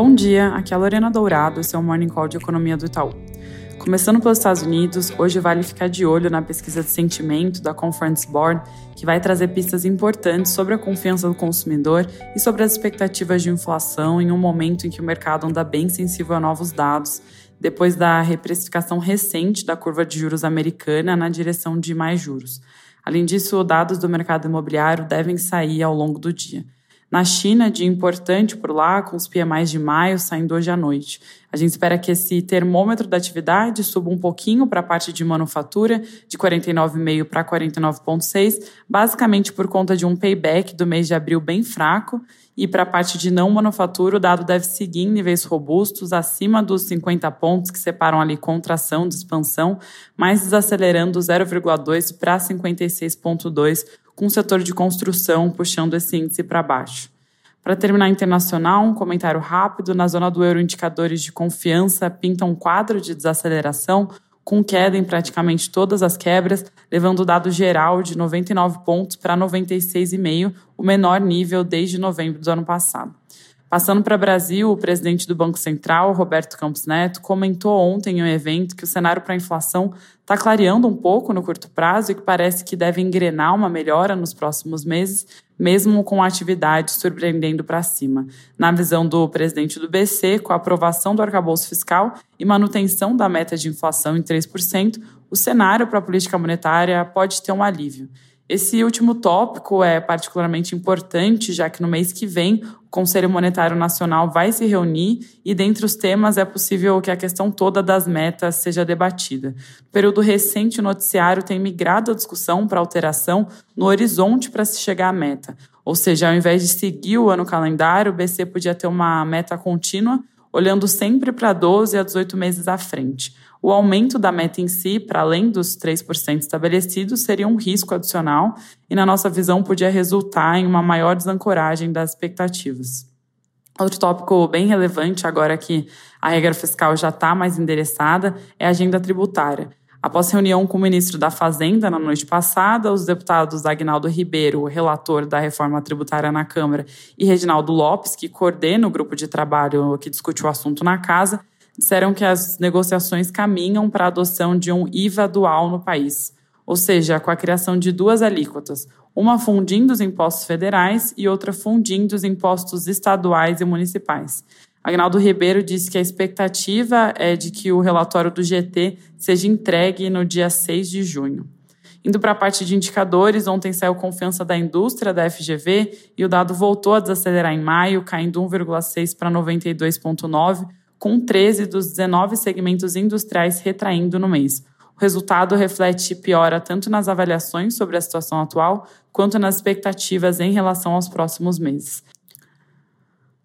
Bom dia, aqui é a Lorena Dourado, seu Morning Call de Economia do Itaú. Começando pelos Estados Unidos, hoje vale ficar de olho na pesquisa de sentimento da Conference Board, que vai trazer pistas importantes sobre a confiança do consumidor e sobre as expectativas de inflação em um momento em que o mercado anda bem sensível a novos dados, depois da reprecificação recente da curva de juros americana na direção de mais juros. Além disso, dados do mercado imobiliário devem sair ao longo do dia. Na China, dia importante por lá, com os PMIs de maio saindo hoje à noite. A gente espera que esse termômetro da atividade suba um pouquinho para a parte de manufatura, de 49,5 para 49,6, basicamente por conta de um payback do mês de abril bem fraco. E para a parte de não manufatura, o dado deve seguir em níveis robustos, acima dos 50 pontos que separam ali contração de expansão, mas desacelerando 0,2 para 56,2 com o setor de construção puxando esse índice para baixo. Para terminar internacional, um comentário rápido: na zona do euro, indicadores de confiança pintam um quadro de desaceleração, com queda em praticamente todas as quebras, levando o dado geral de 99 pontos para 96,5, o menor nível desde novembro do ano passado. Passando para Brasil, o presidente do Banco Central, Roberto Campos Neto, comentou ontem em um evento que o cenário para a inflação está clareando um pouco no curto prazo e que parece que deve engrenar uma melhora nos próximos meses, mesmo com a atividade surpreendendo para cima. Na visão do presidente do BC, com a aprovação do arcabouço fiscal e manutenção da meta de inflação em 3%, o cenário para a política monetária pode ter um alívio. Esse último tópico é particularmente importante, já que no mês que vem o Conselho Monetário Nacional vai se reunir e, dentre os temas, é possível que a questão toda das metas seja debatida. No período recente, o noticiário tem migrado a discussão para alteração no horizonte para se chegar à meta. Ou seja, ao invés de seguir o ano calendário, o BC podia ter uma meta contínua, olhando sempre para 12 a 18 meses à frente. O aumento da meta em si, para além dos 3% estabelecidos, seria um risco adicional e, na nossa visão, podia resultar em uma maior desancoragem das expectativas. Outro tópico bem relevante, agora que a regra fiscal já está mais endereçada, é a agenda tributária. Após reunião com o ministro da Fazenda na noite passada, os deputados Agnaldo Ribeiro, relator da reforma tributária na Câmara, e Reginaldo Lopes, que coordena o grupo de trabalho que discute o assunto na casa, disseram que as negociações caminham para a adoção de um IVA dual no país, ou seja, com a criação de duas alíquotas, uma fundindo os impostos federais e outra fundindo os impostos estaduais e municipais. Agnaldo Ribeiro disse que a expectativa é de que o relatório do GT seja entregue no dia 6 de junho. Indo para a parte de indicadores, ontem saiu confiança da indústria da FGV e o dado voltou a desacelerar em maio, caindo 1,6 para 92,9, com 13 dos 19 segmentos industriais retraindo no mês. O resultado reflete piora tanto nas avaliações sobre a situação atual, quanto nas expectativas em relação aos próximos meses.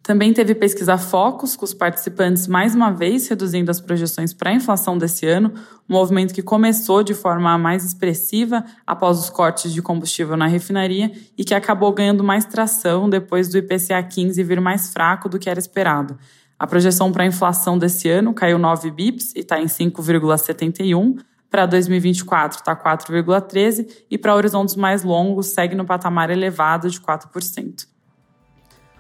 Também teve pesquisa Focus, com os participantes mais uma vez reduzindo as projeções para a inflação desse ano, um movimento que começou de forma mais expressiva após os cortes de combustível na refinaria e que acabou ganhando mais tração depois do IPCA 15 vir mais fraco do que era esperado. A projeção para a inflação desse ano caiu 9 bips e está em 5,71. Para 2024 está 4,13 e para horizontes mais longos segue no patamar elevado de 4%.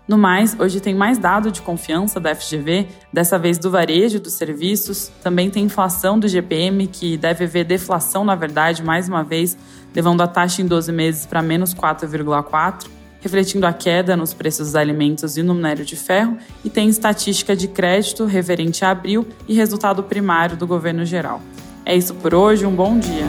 No mais, hoje tem mais dado de confiança da FGV, dessa vez do varejo dos serviços. Também tem inflação do GPM, que deve ver deflação, na verdade, mais uma vez, levando a taxa em 12 meses para menos 4,4 refletindo a queda nos preços dos alimentos e no minério de ferro, e tem estatística de crédito referente a abril e resultado primário do governo geral. É isso por hoje, um bom dia.